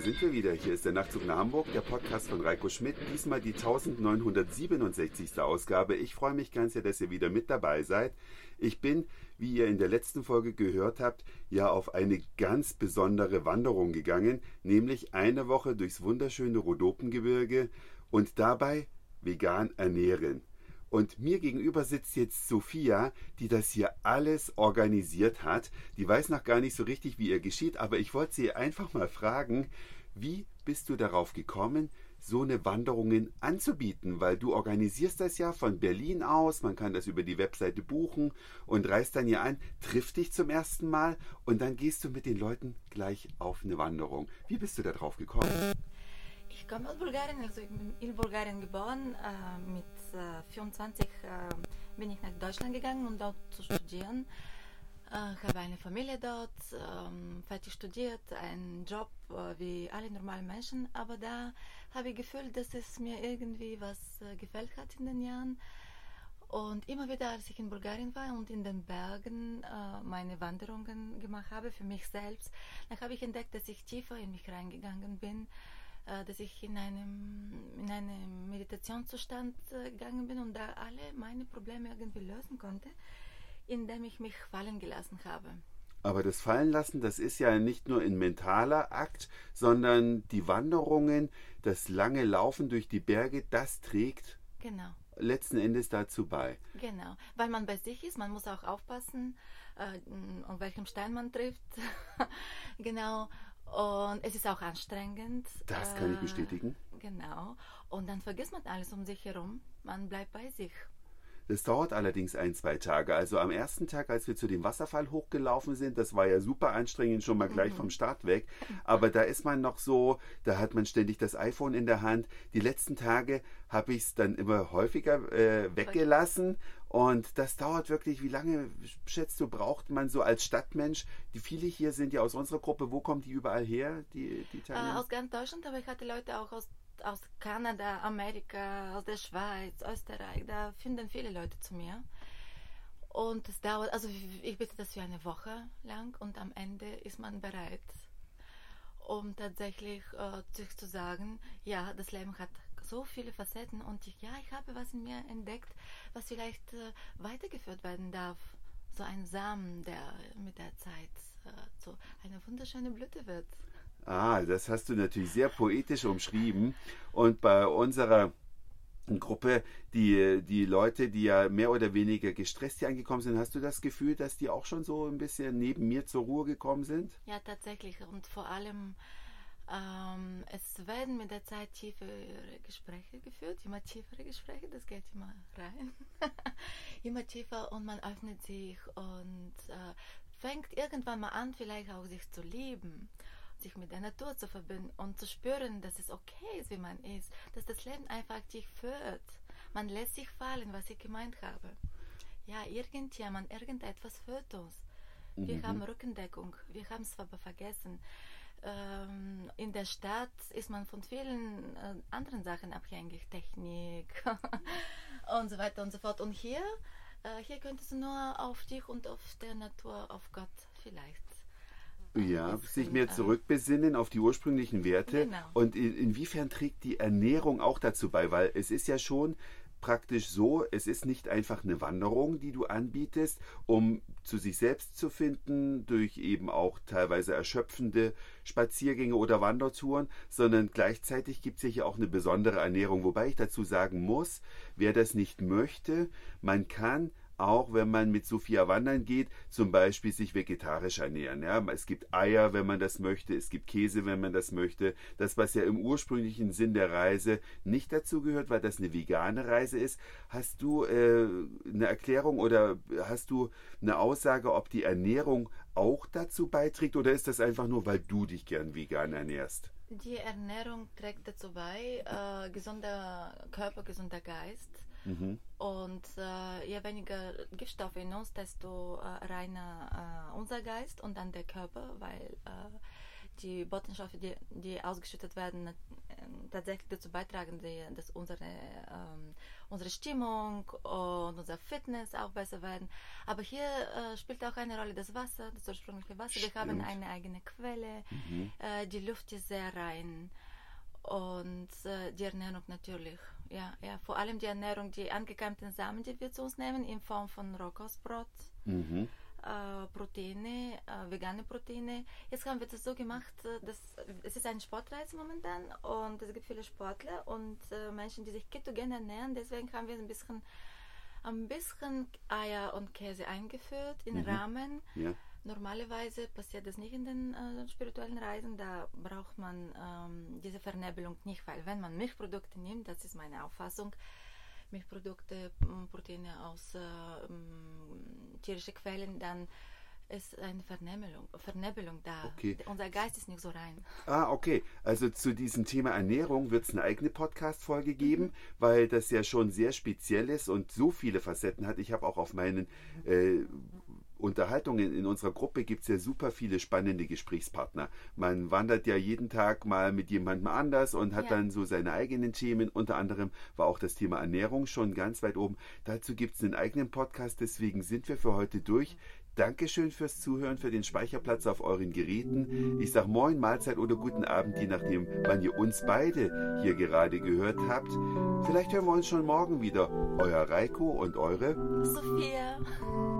da sind wir wieder. Hier ist der Nachtzug nach Hamburg, der Podcast von Reiko Schmidt. Diesmal die 1967. Ausgabe. Ich freue mich ganz sehr, dass ihr wieder mit dabei seid. Ich bin, wie ihr in der letzten Folge gehört habt, ja auf eine ganz besondere Wanderung gegangen, nämlich eine Woche durchs wunderschöne Rhodopengebirge und dabei vegan ernähren. Und mir gegenüber sitzt jetzt Sophia, die das hier alles organisiert hat. Die weiß noch gar nicht so richtig, wie ihr geschieht, aber ich wollte sie einfach mal fragen, wie bist du darauf gekommen, so eine Wanderungen anzubieten? Weil du organisierst das ja von Berlin aus, man kann das über die Webseite buchen und reist dann hier an, trifft dich zum ersten Mal und dann gehst du mit den Leuten gleich auf eine Wanderung. Wie bist du darauf gekommen? Ich komme aus Bulgarien, also ich bin in Bulgarien geboren. Äh, mit äh, 24 äh, bin ich nach Deutschland gegangen, um dort zu studieren. Ich äh, habe eine Familie dort, ähm, fertig studiert, einen Job äh, wie alle normalen Menschen, aber da habe ich gefühlt, dass es mir irgendwie was äh, gefällt hat in den Jahren. Und immer wieder, als ich in Bulgarien war und in den Bergen meine Wanderungen gemacht habe für mich selbst, dann habe ich entdeckt, dass ich tiefer in mich reingegangen bin dass ich in einem in einen Meditationszustand gegangen bin und da alle meine Probleme irgendwie lösen konnte, indem ich mich fallen gelassen habe. Aber das Fallenlassen, das ist ja nicht nur ein mentaler Akt, sondern die Wanderungen, das lange Laufen durch die Berge, das trägt genau. letzten Endes dazu bei. Genau, weil man bei sich ist, man muss auch aufpassen, äh, an welchem Stein man trifft. genau. Und es ist auch anstrengend. Das kann ich äh, bestätigen. Genau. Und dann vergisst man alles um sich herum. Man bleibt bei sich. Das dauert allerdings ein, zwei Tage. Also am ersten Tag, als wir zu dem Wasserfall hochgelaufen sind, das war ja super anstrengend, schon mal gleich mhm. vom Start weg. Aber da ist man noch so, da hat man ständig das iPhone in der Hand. Die letzten Tage habe ich es dann immer häufiger äh, weggelassen. Und das dauert wirklich, wie lange schätzt du, braucht man so als Stadtmensch? Die viele hier sind ja aus unserer Gruppe. Wo kommen die überall her, die, die Teilnehmer? Äh, aus ganz Deutschland, aber ich hatte Leute auch aus aus Kanada, Amerika, aus der Schweiz, Österreich, da finden viele Leute zu mir. Und es dauert, also ich bitte das für eine Woche lang und am Ende ist man bereit, um tatsächlich äh, sich zu sagen, ja, das Leben hat so viele Facetten und ich, ja, ich habe was in mir entdeckt, was vielleicht äh, weitergeführt werden darf. So ein Samen, der mit der Zeit äh, zu einer wunderschönen Blüte wird. Ah, das hast du natürlich sehr poetisch umschrieben. Und bei unserer Gruppe, die, die Leute, die ja mehr oder weniger gestresst hier angekommen sind, hast du das Gefühl, dass die auch schon so ein bisschen neben mir zur Ruhe gekommen sind? Ja, tatsächlich. Und vor allem, ähm, es werden mit der Zeit tiefere Gespräche geführt, immer tiefere Gespräche, das geht immer rein. immer tiefer und man öffnet sich und äh, fängt irgendwann mal an, vielleicht auch sich zu lieben sich mit der Natur zu verbinden und zu spüren, dass es okay ist, wie man ist, dass das Leben einfach dich führt. Man lässt sich fallen, was ich gemeint habe. Ja, irgendjemand, irgendetwas führt uns. Wir mhm. haben Rückendeckung, wir haben es aber vergessen. Ähm, in der Stadt ist man von vielen äh, anderen Sachen abhängig, Technik und so weiter und so fort. Und hier, äh, hier könntest du nur auf dich und auf der Natur, auf Gott vielleicht ja, sich mehr zurückbesinnen auf die ursprünglichen Werte. Genau. Und in, inwiefern trägt die Ernährung auch dazu bei? Weil es ist ja schon praktisch so, es ist nicht einfach eine Wanderung, die du anbietest, um zu sich selbst zu finden, durch eben auch teilweise erschöpfende Spaziergänge oder Wandertouren, sondern gleichzeitig gibt es ja hier auch eine besondere Ernährung. Wobei ich dazu sagen muss, wer das nicht möchte, man kann auch wenn man mit Sophia wandern geht, zum Beispiel sich vegetarisch ernähren. Ja, es gibt Eier, wenn man das möchte, es gibt Käse, wenn man das möchte. Das, was ja im ursprünglichen Sinn der Reise nicht dazu gehört, weil das eine vegane Reise ist. Hast du äh, eine Erklärung oder hast du eine Aussage, ob die Ernährung auch dazu beiträgt oder ist das einfach nur, weil du dich gern vegan ernährst? Die Ernährung trägt dazu bei, äh, gesunder Körper, gesunder Geist. Mhm. Und äh, je weniger Giftstoffe in uns, desto äh, reiner äh, unser Geist und dann der Körper, weil äh, die Botenstoffe, die, die ausgeschüttet werden, ähm, tatsächlich dazu beitragen, die, dass unsere, ähm, unsere Stimmung und unser Fitness auch besser werden. Aber hier äh, spielt auch eine Rolle das Wasser, das ursprüngliche Wasser. Stimmt. Wir haben eine eigene Quelle, mhm. äh, die Luft ist sehr rein und die Ernährung natürlich. Ja, ja, vor allem die Ernährung, die angekeimten Samen, die wir zu uns nehmen, in Form von Rohkostbrot. Mhm äh, Proteine, äh, vegane Proteine. Jetzt haben wir das so gemacht, äh, dass es ist ein Sportreise momentan und es gibt viele Sportler und äh, Menschen, die sich ketogen ernähren. Deswegen haben wir ein bisschen, ein bisschen Eier und Käse eingeführt in mhm. Rahmen. Ja. Normalerweise passiert das nicht in den äh, spirituellen Reisen. Da braucht man ähm, diese Vernebelung nicht, weil wenn man Milchprodukte nimmt, das ist meine Auffassung, Milchprodukte, Proteine aus äh, tierischen Quellen, dann ist eine Vernebelung, Vernebelung da. Okay. Unser Geist ist nicht so rein. Ah, okay. Also zu diesem Thema Ernährung wird es eine eigene Podcast-Folge geben, mhm. weil das ja schon sehr speziell ist und so viele Facetten hat. Ich habe auch auf meinen äh, Unterhaltungen in unserer Gruppe gibt es ja super viele spannende Gesprächspartner. Man wandert ja jeden Tag mal mit jemandem anders und hat ja. dann so seine eigenen Themen. Unter anderem war auch das Thema Ernährung schon ganz weit oben. Dazu gibt es einen eigenen Podcast, deswegen sind wir für heute durch. Dankeschön fürs Zuhören, für den Speicherplatz auf euren Geräten. Ich sage Moin, Mahlzeit oder guten Abend, je nachdem, wann ihr uns beide hier gerade gehört habt. Vielleicht hören wir uns schon morgen wieder. Euer Reiko und eure Sophia.